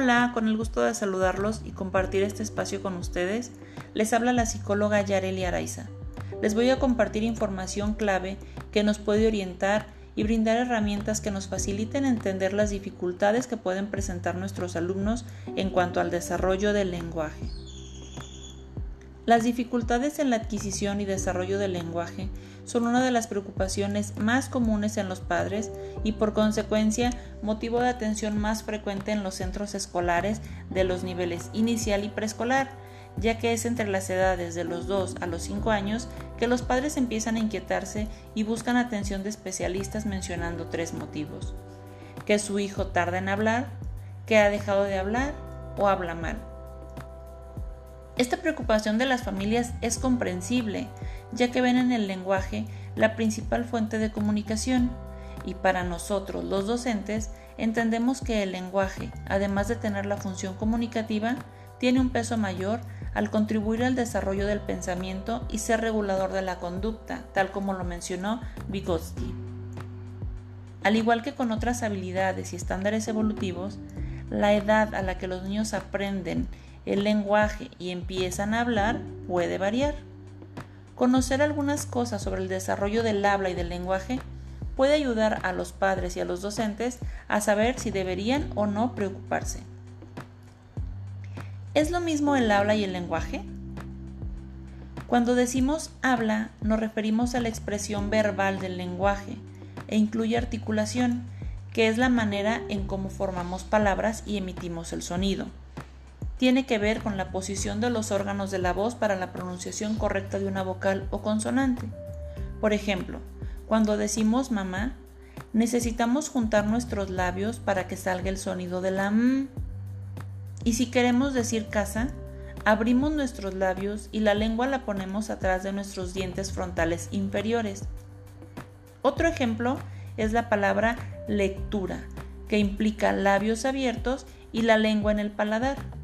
Hola, con el gusto de saludarlos y compartir este espacio con ustedes, les habla la psicóloga Yareli Araiza. Les voy a compartir información clave que nos puede orientar y brindar herramientas que nos faciliten entender las dificultades que pueden presentar nuestros alumnos en cuanto al desarrollo del lenguaje. Las dificultades en la adquisición y desarrollo del lenguaje son una de las preocupaciones más comunes en los padres y por consecuencia motivo de atención más frecuente en los centros escolares de los niveles inicial y preescolar, ya que es entre las edades de los 2 a los 5 años que los padres empiezan a inquietarse y buscan atención de especialistas mencionando tres motivos. Que su hijo tarda en hablar, que ha dejado de hablar o habla mal. Esta preocupación de las familias es comprensible, ya que ven en el lenguaje la principal fuente de comunicación, y para nosotros los docentes entendemos que el lenguaje, además de tener la función comunicativa, tiene un peso mayor al contribuir al desarrollo del pensamiento y ser regulador de la conducta, tal como lo mencionó Vygotsky. Al igual que con otras habilidades y estándares evolutivos, la edad a la que los niños aprenden el lenguaje y empiezan a hablar puede variar. Conocer algunas cosas sobre el desarrollo del habla y del lenguaje puede ayudar a los padres y a los docentes a saber si deberían o no preocuparse. ¿Es lo mismo el habla y el lenguaje? Cuando decimos habla nos referimos a la expresión verbal del lenguaje e incluye articulación, que es la manera en cómo formamos palabras y emitimos el sonido tiene que ver con la posición de los órganos de la voz para la pronunciación correcta de una vocal o consonante. Por ejemplo, cuando decimos mamá, necesitamos juntar nuestros labios para que salga el sonido de la m. Y si queremos decir casa, abrimos nuestros labios y la lengua la ponemos atrás de nuestros dientes frontales inferiores. Otro ejemplo es la palabra lectura, que implica labios abiertos y la lengua en el paladar.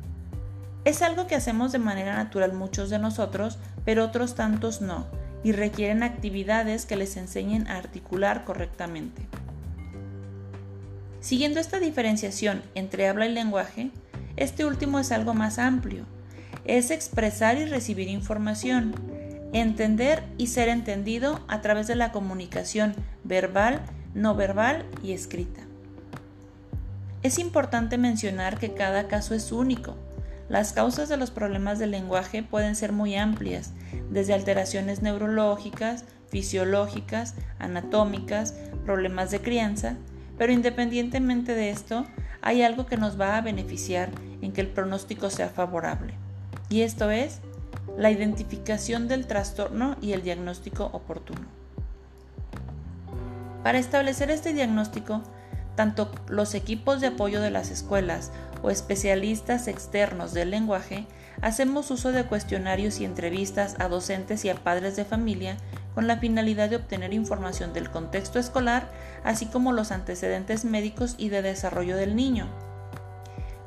Es algo que hacemos de manera natural muchos de nosotros, pero otros tantos no, y requieren actividades que les enseñen a articular correctamente. Siguiendo esta diferenciación entre habla y lenguaje, este último es algo más amplio. Es expresar y recibir información, entender y ser entendido a través de la comunicación verbal, no verbal y escrita. Es importante mencionar que cada caso es único, las causas de los problemas del lenguaje pueden ser muy amplias, desde alteraciones neurológicas, fisiológicas, anatómicas, problemas de crianza, pero independientemente de esto, hay algo que nos va a beneficiar en que el pronóstico sea favorable. Y esto es la identificación del trastorno y el diagnóstico oportuno. Para establecer este diagnóstico, tanto los equipos de apoyo de las escuelas o especialistas externos del lenguaje, hacemos uso de cuestionarios y entrevistas a docentes y a padres de familia con la finalidad de obtener información del contexto escolar, así como los antecedentes médicos y de desarrollo del niño.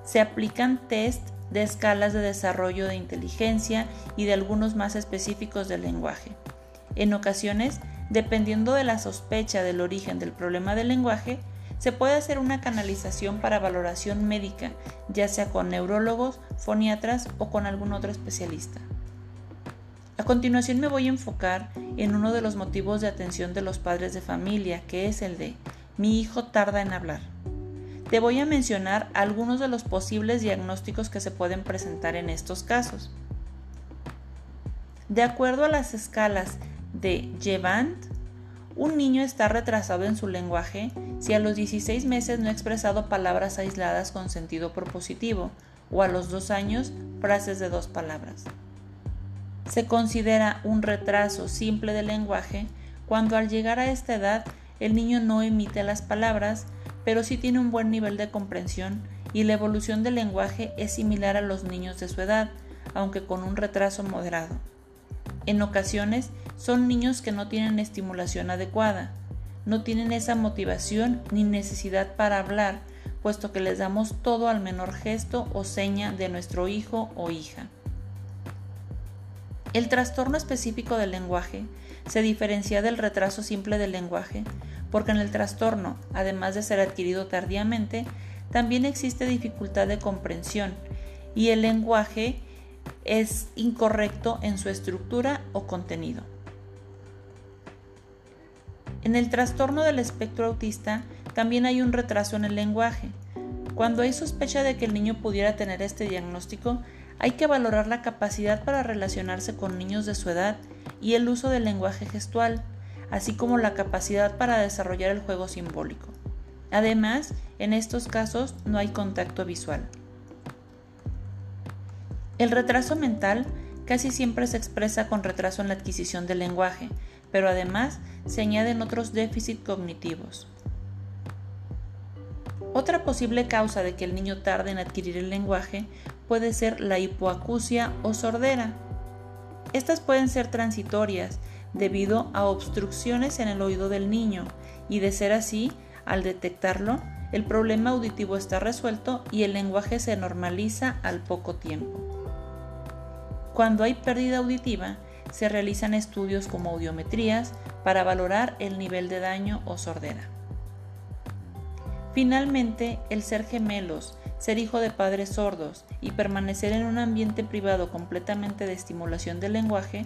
Se aplican test de escalas de desarrollo de inteligencia y de algunos más específicos del lenguaje. En ocasiones, dependiendo de la sospecha del origen del problema del lenguaje, se puede hacer una canalización para valoración médica, ya sea con neurólogos, foniatras o con algún otro especialista. A continuación me voy a enfocar en uno de los motivos de atención de los padres de familia, que es el de mi hijo tarda en hablar. Te voy a mencionar algunos de los posibles diagnósticos que se pueden presentar en estos casos. De acuerdo a las escalas de Jevant, un niño está retrasado en su lenguaje si a los 16 meses no ha expresado palabras aisladas con sentido propositivo o a los 2 años frases de dos palabras. Se considera un retraso simple del lenguaje cuando al llegar a esta edad el niño no emite las palabras, pero sí tiene un buen nivel de comprensión y la evolución del lenguaje es similar a los niños de su edad, aunque con un retraso moderado. En ocasiones son niños que no tienen estimulación adecuada, no tienen esa motivación ni necesidad para hablar, puesto que les damos todo al menor gesto o seña de nuestro hijo o hija. El trastorno específico del lenguaje se diferencia del retraso simple del lenguaje porque en el trastorno, además de ser adquirido tardíamente, también existe dificultad de comprensión y el lenguaje es incorrecto en su estructura o contenido. En el trastorno del espectro autista también hay un retraso en el lenguaje. Cuando hay sospecha de que el niño pudiera tener este diagnóstico, hay que valorar la capacidad para relacionarse con niños de su edad y el uso del lenguaje gestual, así como la capacidad para desarrollar el juego simbólico. Además, en estos casos no hay contacto visual. El retraso mental casi siempre se expresa con retraso en la adquisición del lenguaje, pero además se añaden otros déficits cognitivos. Otra posible causa de que el niño tarde en adquirir el lenguaje puede ser la hipoacusia o sordera. Estas pueden ser transitorias debido a obstrucciones en el oído del niño y de ser así, al detectarlo, el problema auditivo está resuelto y el lenguaje se normaliza al poco tiempo. Cuando hay pérdida auditiva, se realizan estudios como audiometrías para valorar el nivel de daño o sordera. Finalmente, el ser gemelos, ser hijo de padres sordos y permanecer en un ambiente privado completamente de estimulación del lenguaje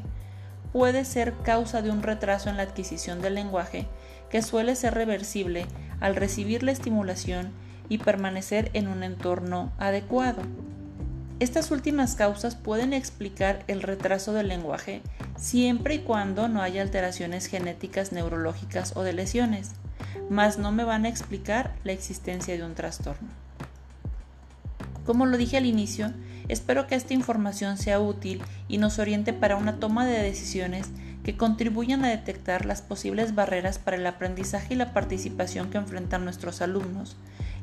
puede ser causa de un retraso en la adquisición del lenguaje que suele ser reversible al recibir la estimulación y permanecer en un entorno adecuado. Estas últimas causas pueden explicar el retraso del lenguaje siempre y cuando no haya alteraciones genéticas, neurológicas o de lesiones, mas no me van a explicar la existencia de un trastorno. Como lo dije al inicio, espero que esta información sea útil y nos oriente para una toma de decisiones que contribuyan a detectar las posibles barreras para el aprendizaje y la participación que enfrentan nuestros alumnos,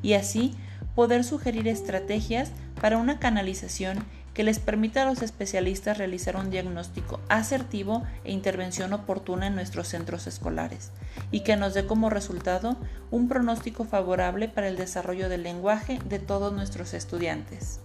y así poder sugerir estrategias para una canalización que les permita a los especialistas realizar un diagnóstico asertivo e intervención oportuna en nuestros centros escolares y que nos dé como resultado un pronóstico favorable para el desarrollo del lenguaje de todos nuestros estudiantes.